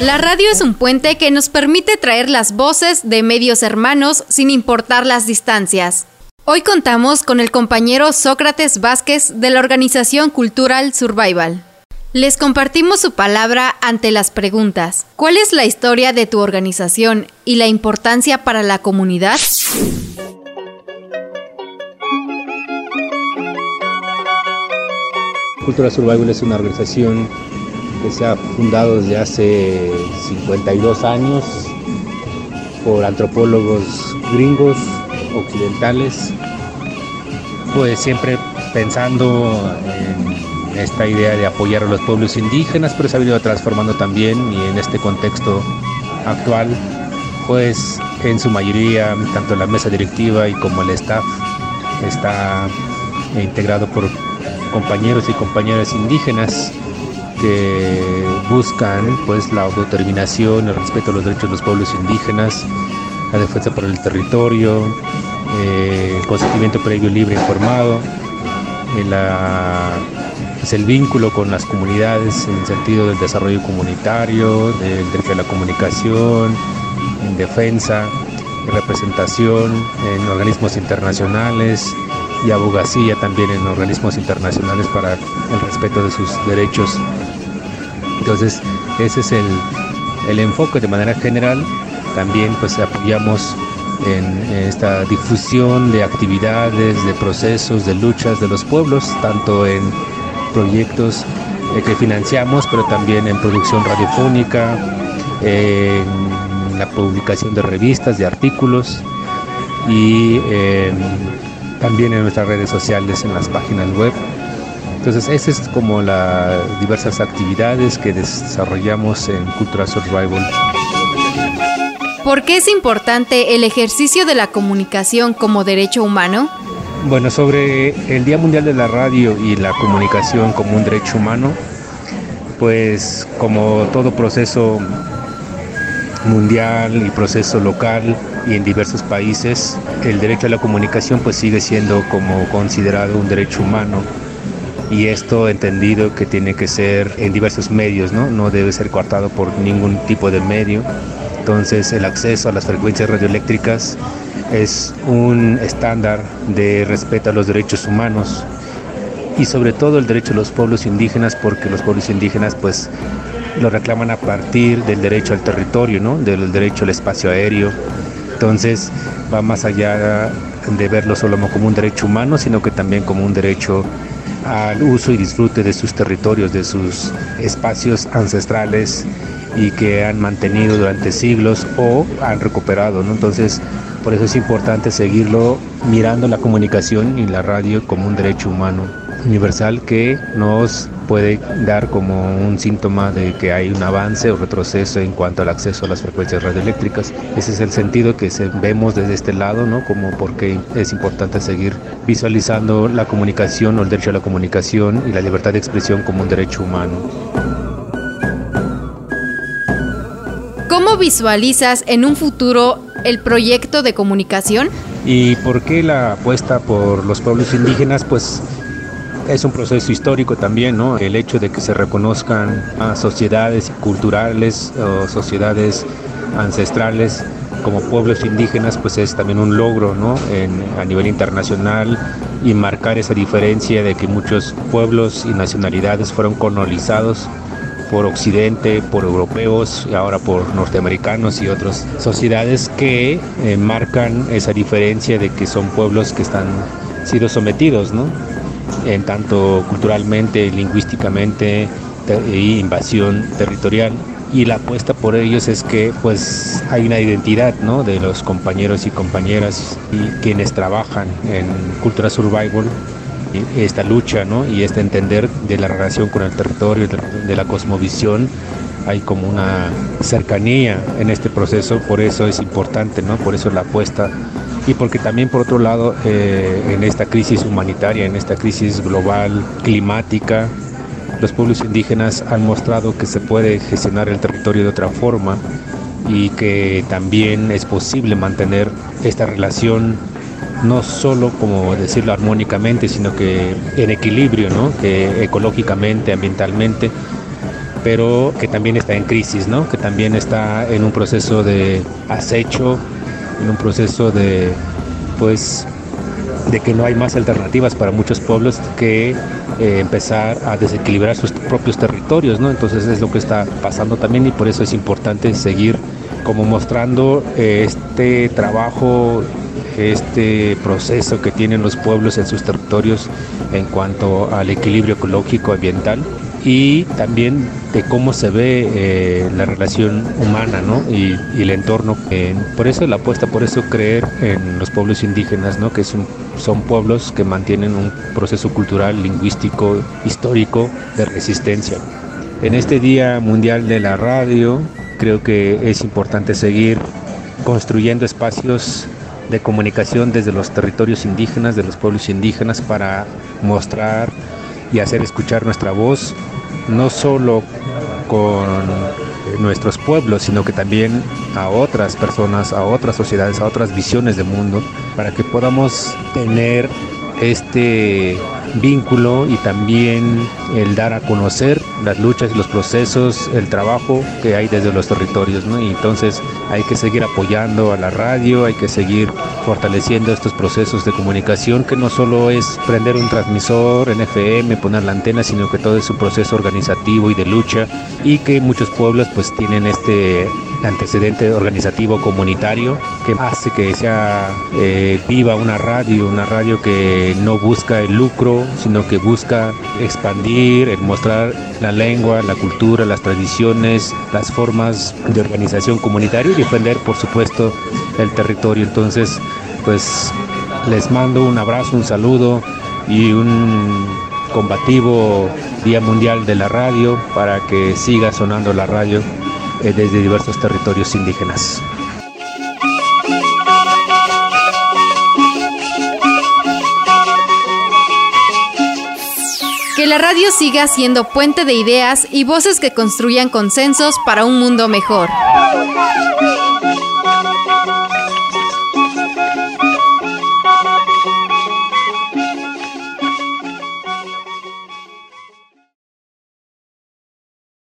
La radio es un puente que nos permite traer las voces de medios hermanos sin importar las distancias. Hoy contamos con el compañero Sócrates Vázquez de la organización Cultural Survival. Les compartimos su palabra ante las preguntas. ¿Cuál es la historia de tu organización y la importancia para la comunidad? Cultural Survival es una organización que se ha fundado desde hace 52 años por antropólogos gringos, occidentales, pues siempre pensando en esta idea de apoyar a los pueblos indígenas, pero se ha venido transformando también y en este contexto actual, pues en su mayoría, tanto la mesa directiva y como el staff está integrado por compañeros y compañeras indígenas que buscan pues la autodeterminación, el respeto a los derechos de los pueblos indígenas, la defensa por el territorio, eh, el consentimiento previo libre informado, la es el vínculo con las comunidades en el sentido del desarrollo comunitario, del derecho a la comunicación, en defensa, representación en organismos internacionales y abogacía también en organismos internacionales para el respeto de sus derechos. Entonces, ese es el, el enfoque de manera general. También pues apoyamos en esta difusión de actividades, de procesos, de luchas de los pueblos, tanto en proyectos eh, que financiamos, pero también en producción radiofónica, en la publicación de revistas, de artículos y em, también en nuestras redes sociales, en las páginas web. Entonces, esas es como las diversas actividades que desarrollamos en Cultura Survival. ¿Por qué es importante el ejercicio de la comunicación como derecho humano? Bueno, sobre el Día Mundial de la Radio y la comunicación como un derecho humano, pues como todo proceso mundial y proceso local y en diversos países, el derecho a la comunicación pues sigue siendo como considerado un derecho humano y esto entendido que tiene que ser en diversos medios, ¿no? No debe ser coartado por ningún tipo de medio. Entonces el acceso a las frecuencias radioeléctricas es un estándar de respeto a los derechos humanos y sobre todo el derecho de los pueblos indígenas porque los pueblos indígenas pues lo reclaman a partir del derecho al territorio, ¿no? del derecho al espacio aéreo. Entonces va más allá de verlo solo como un derecho humano, sino que también como un derecho al uso y disfrute de sus territorios, de sus espacios ancestrales y que han mantenido durante siglos o han recuperado. ¿no? Entonces por eso es importante seguirlo mirando la comunicación y la radio como un derecho humano universal que nos puede dar como un síntoma de que hay un avance o retroceso en cuanto al acceso a las frecuencias radioeléctricas. Ese es el sentido que vemos desde este lado, ¿no? Como porque es importante seguir visualizando la comunicación o el derecho a la comunicación y la libertad de expresión como un derecho humano. ¿Cómo visualizas en un futuro el proyecto de comunicación? ¿Y por qué la apuesta por los pueblos indígenas? Pues es un proceso histórico también, ¿no? El hecho de que se reconozcan a sociedades culturales o sociedades ancestrales como pueblos indígenas, pues es también un logro, ¿no? a nivel internacional y marcar esa diferencia de que muchos pueblos y nacionalidades fueron colonizados por Occidente, por europeos y ahora por norteamericanos y otras sociedades que eh, marcan esa diferencia de que son pueblos que están sido sometidos, ¿no? En tanto culturalmente, lingüísticamente e invasión territorial y la apuesta por ellos es que pues hay una identidad ¿no? de los compañeros y compañeras y quienes trabajan en Cultura Survival esta lucha ¿no? y este entender de la relación con el territorio, de la cosmovisión, hay como una cercanía en este proceso, por eso es importante, ¿no? por eso la apuesta y porque también por otro lado eh, en esta crisis humanitaria, en esta crisis global, climática, los pueblos indígenas han mostrado que se puede gestionar el territorio de otra forma y que también es posible mantener esta relación no solo como decirlo armónicamente, sino que en equilibrio, ¿no? que ecológicamente, ambientalmente, pero que también está en crisis, ¿no? que también está en un proceso de acecho, en un proceso de, pues, de que no hay más alternativas para muchos pueblos que eh, empezar a desequilibrar sus propios territorios, ¿no? Entonces es lo que está pasando también y por eso es importante seguir como mostrando eh, este trabajo este proceso que tienen los pueblos en sus territorios en cuanto al equilibrio ecológico ambiental y también de cómo se ve eh, la relación humana ¿no? y, el entorno. por eso la apuesta, por eso creer en los pueblos indígenas, ¿no? que son, son pueblos que mantienen un proceso cultural, lingüístico, histórico de resistencia. En este Día Mundial de la Radio, creo que es importante seguir construyendo espacios de comunicación desde los territorios indígenas, de los pueblos indígenas, para mostrar y hacer escuchar nuestra voz, no solo con nuestros pueblos, sino que también a otras personas, a otras sociedades, a otras visiones de mundo, para que podamos tener este vínculo y también el dar a conocer las luchas y los procesos, el trabajo que hay desde los territorios. ¿no? Y entonces hay que seguir apoyando a la radio, hay que seguir fortaleciendo estos procesos de comunicación que no solo es prender un transmisor en FM, poner la antena, sino que todo es un proceso organizativo y de lucha y que muchos pueblos pues tienen este antecedente organizativo comunitario que hace que sea eh, viva una radio, una radio que no busca el lucro, sino que busca expandir, mostrar la lengua, la cultura, las tradiciones, las formas de organización comunitaria y defender, por supuesto, el territorio. Entonces, pues les mando un abrazo, un saludo y un combativo Día Mundial de la Radio para que siga sonando la radio eh, desde diversos territorios indígenas. Que la radio siga siendo puente de ideas y voces que construyan consensos para un mundo mejor.